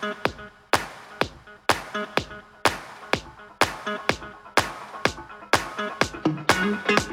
thank you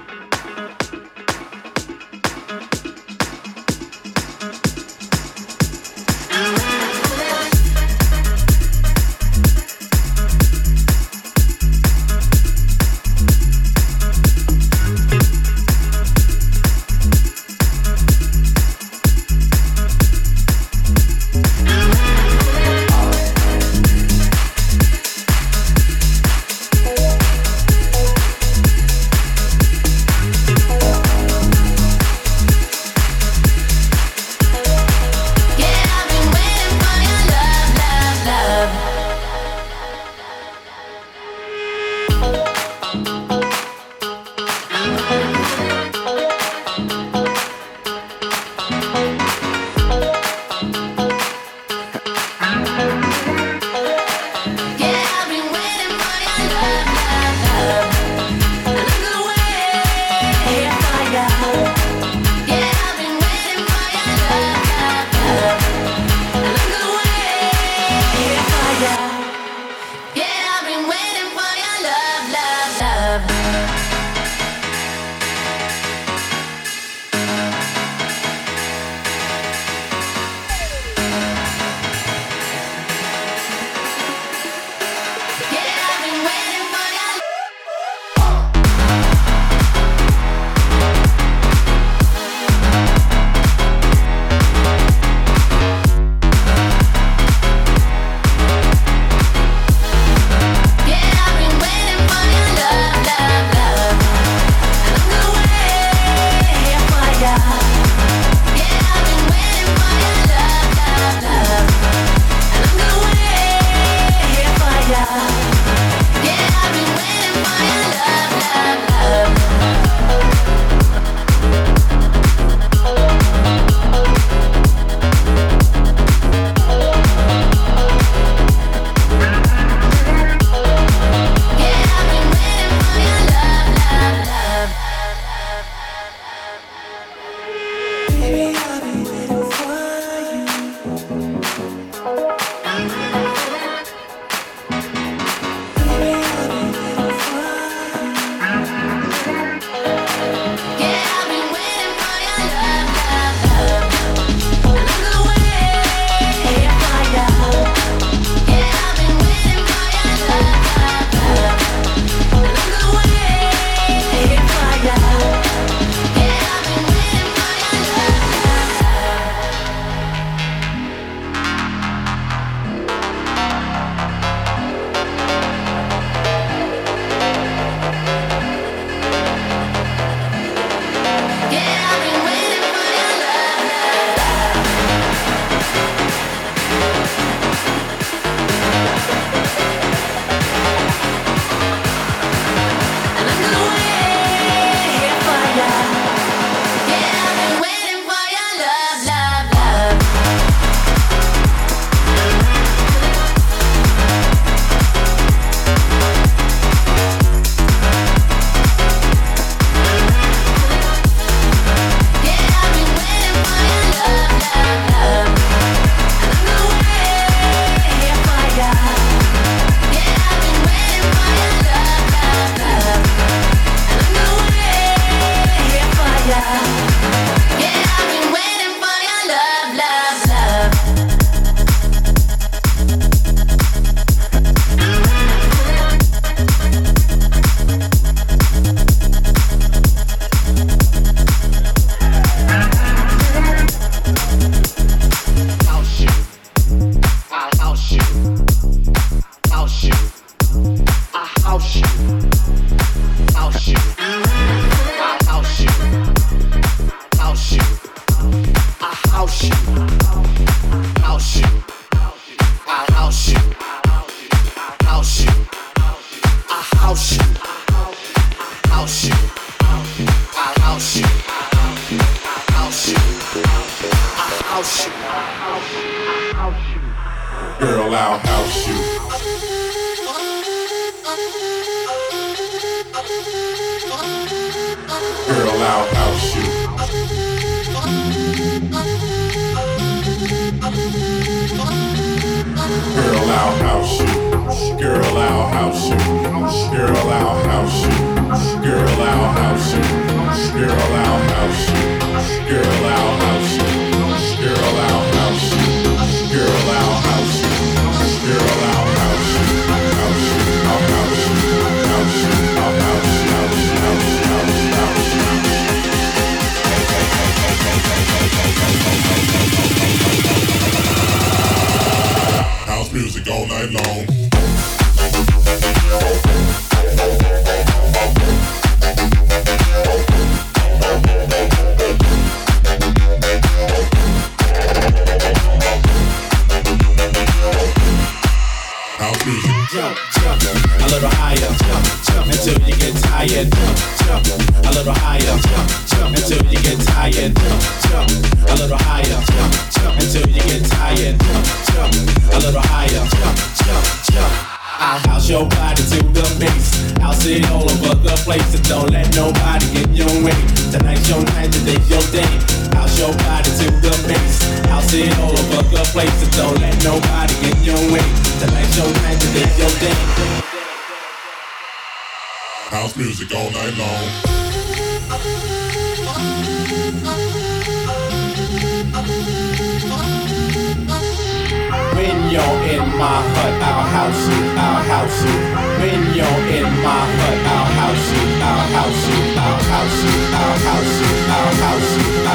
my hut, I'll house you, I'll house you. When you're in my hut, I'll house you, I'll house you, I'll house you, I'll house you, I'll house you.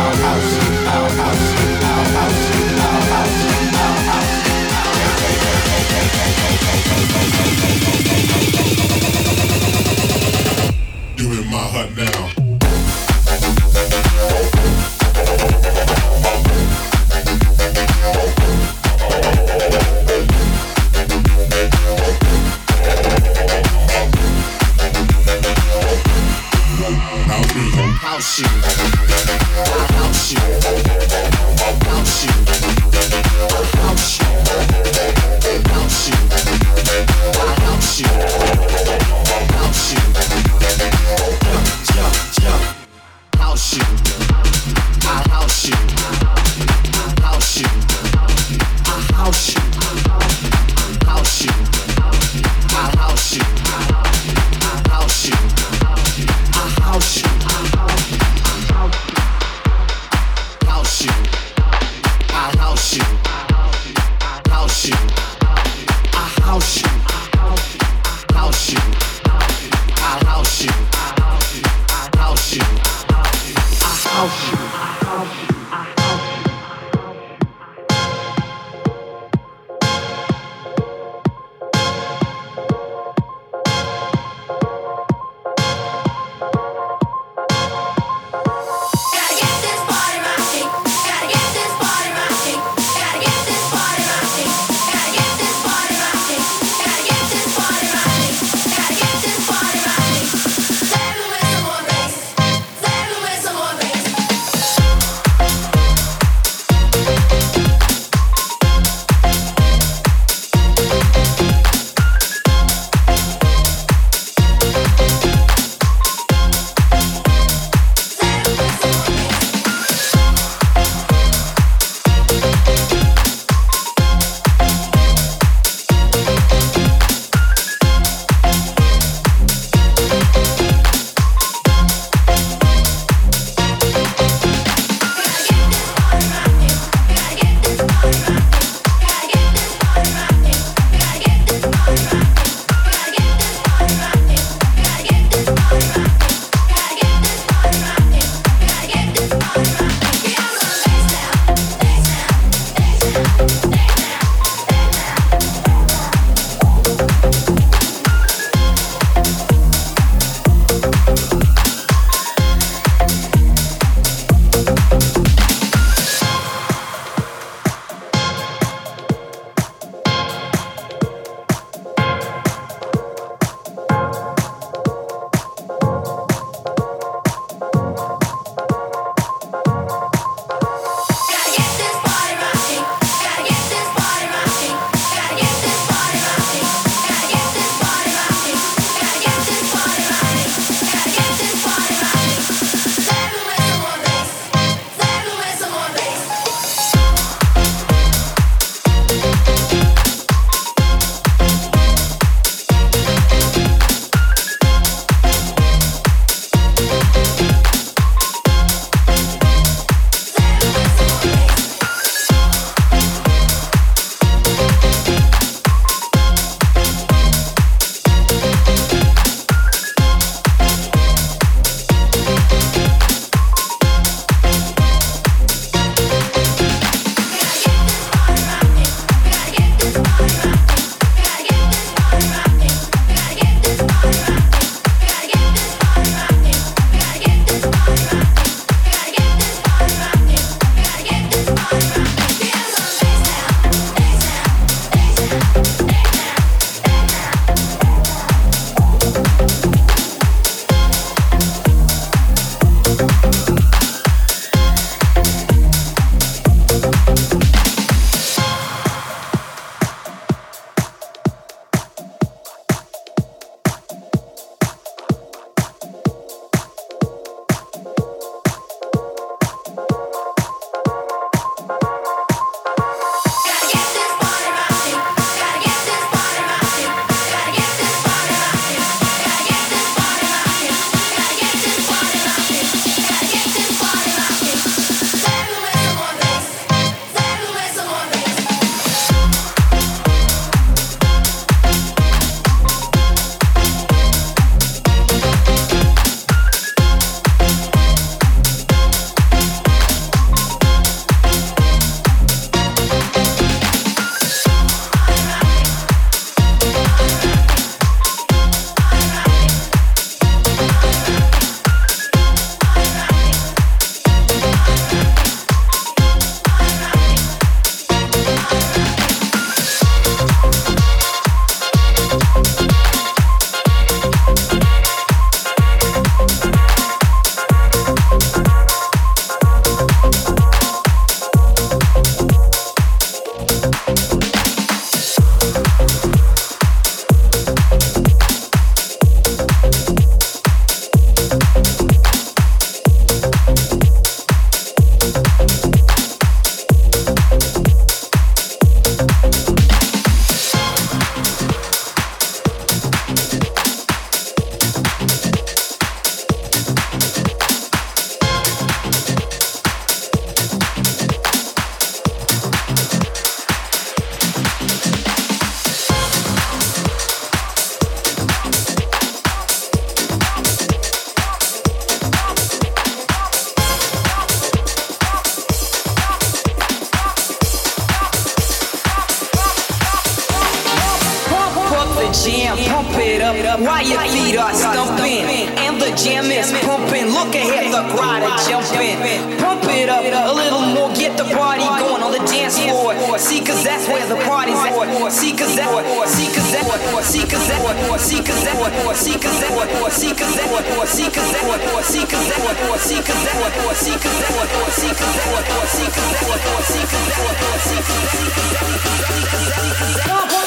Jam, pump it up while your feet are stumping. And the jam is pumping. Look ahead, the crowd are jumping. Pump it up a little more, get the party going on the dance floor. See, cause that's where the party's at. See, cause that, see, cause that, see, cause that, see, cause that, see, cause that, see, cause that, see, cause that, see, cause that, see, cause that, see, cause that, see, cause that, see, cause that, see, cause that,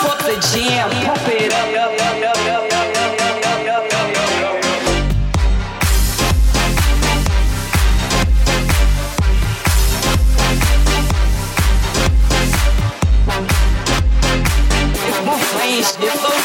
Pump the jam, pump it it's no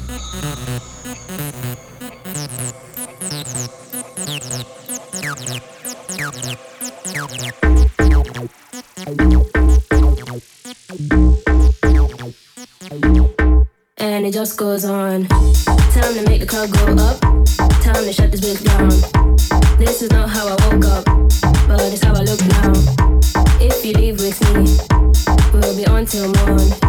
And it just goes on. Time to make the crowd go up. Time to shut this bitch down. This is not how I woke up, but it's how I look now. If you leave with me, we'll be on till morn.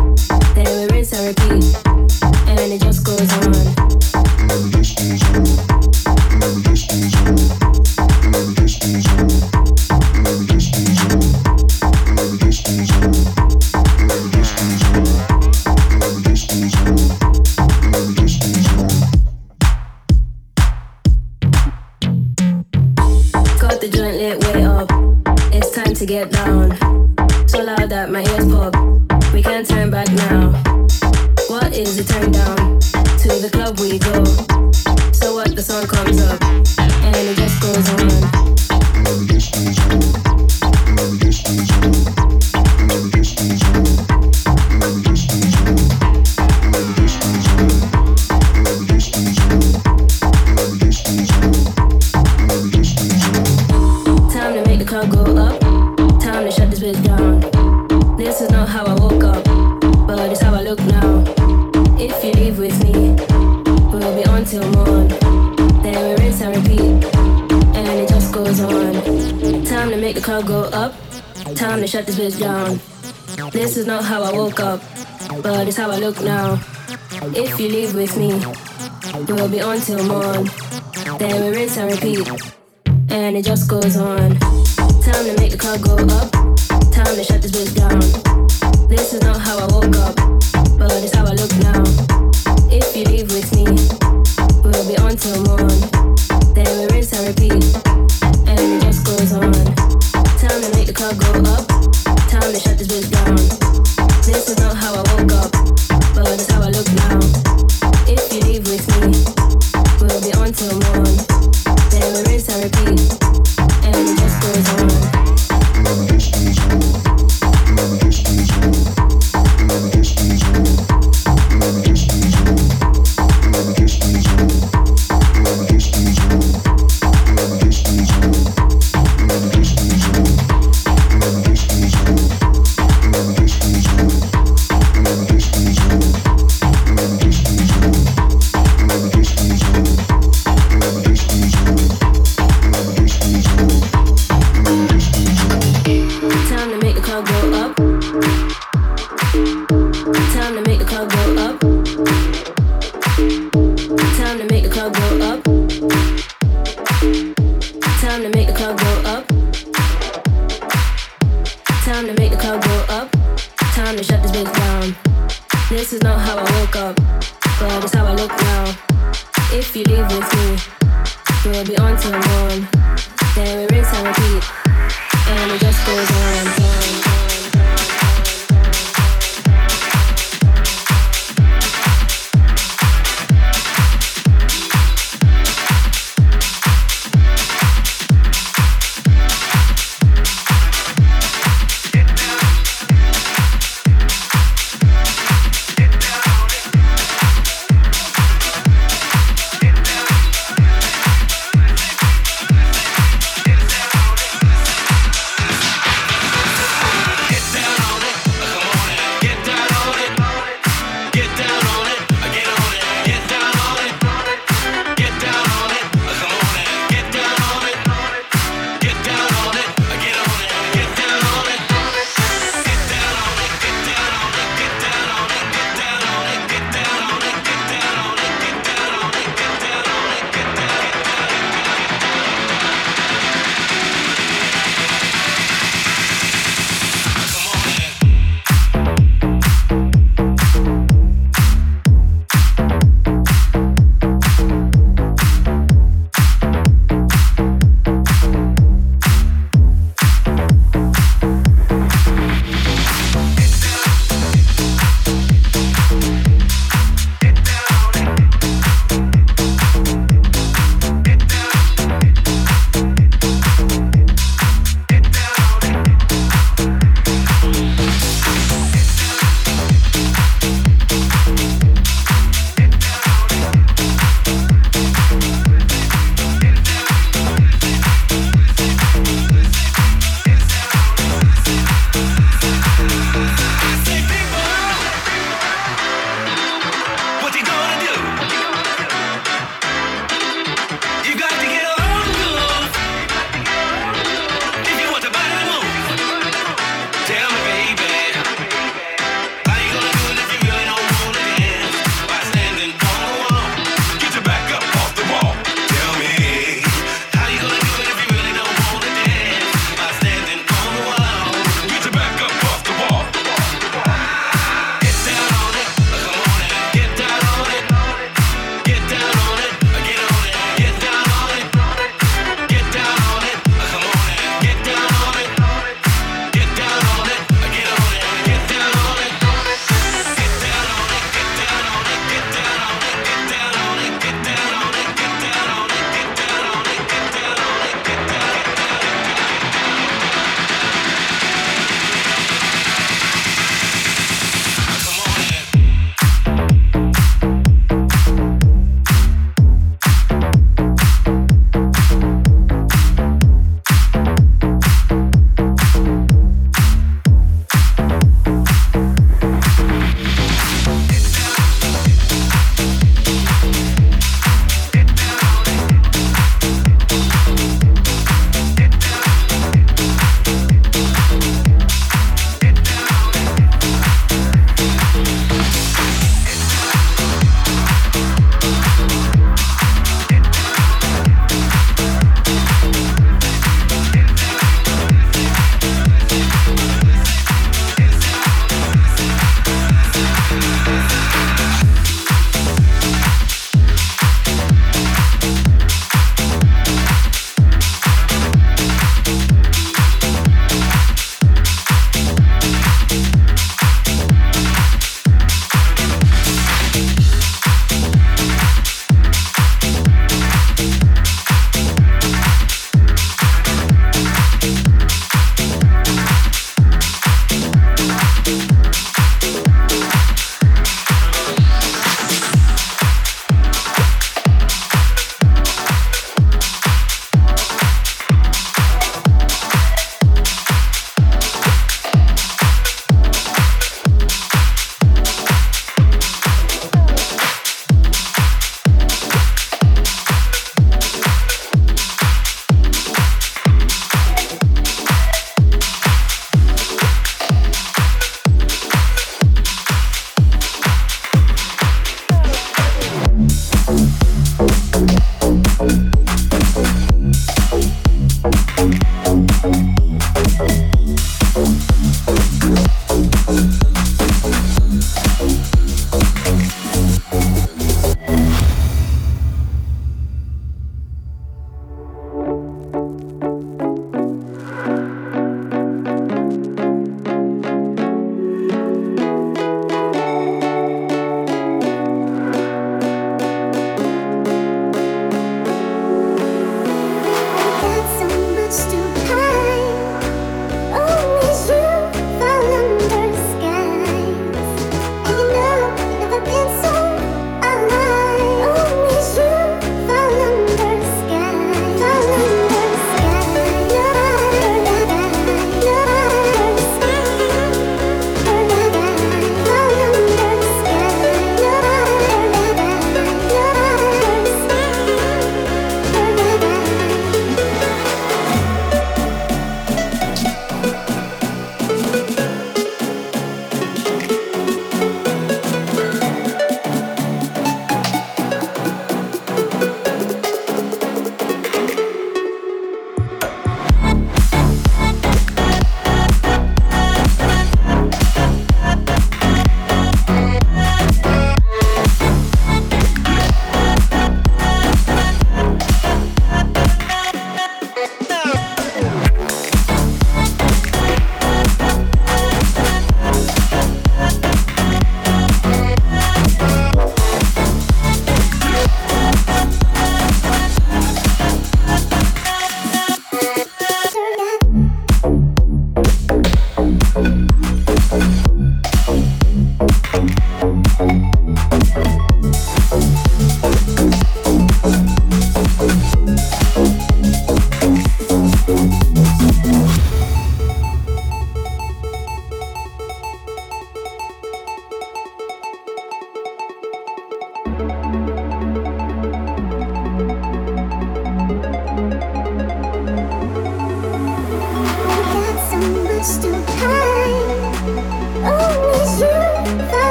the joint lit way up. It's time to get down. So loud that my ears pop. We can't turn back now. What is it? turn down? To the club we go. So what the song comes up. down. This is not how I woke up, but it's how I look now. If you leave with me, it will be on till morn. Then we rinse and repeat, and it just goes on. Time to make the club go up.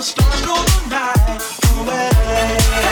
The stars go the night away.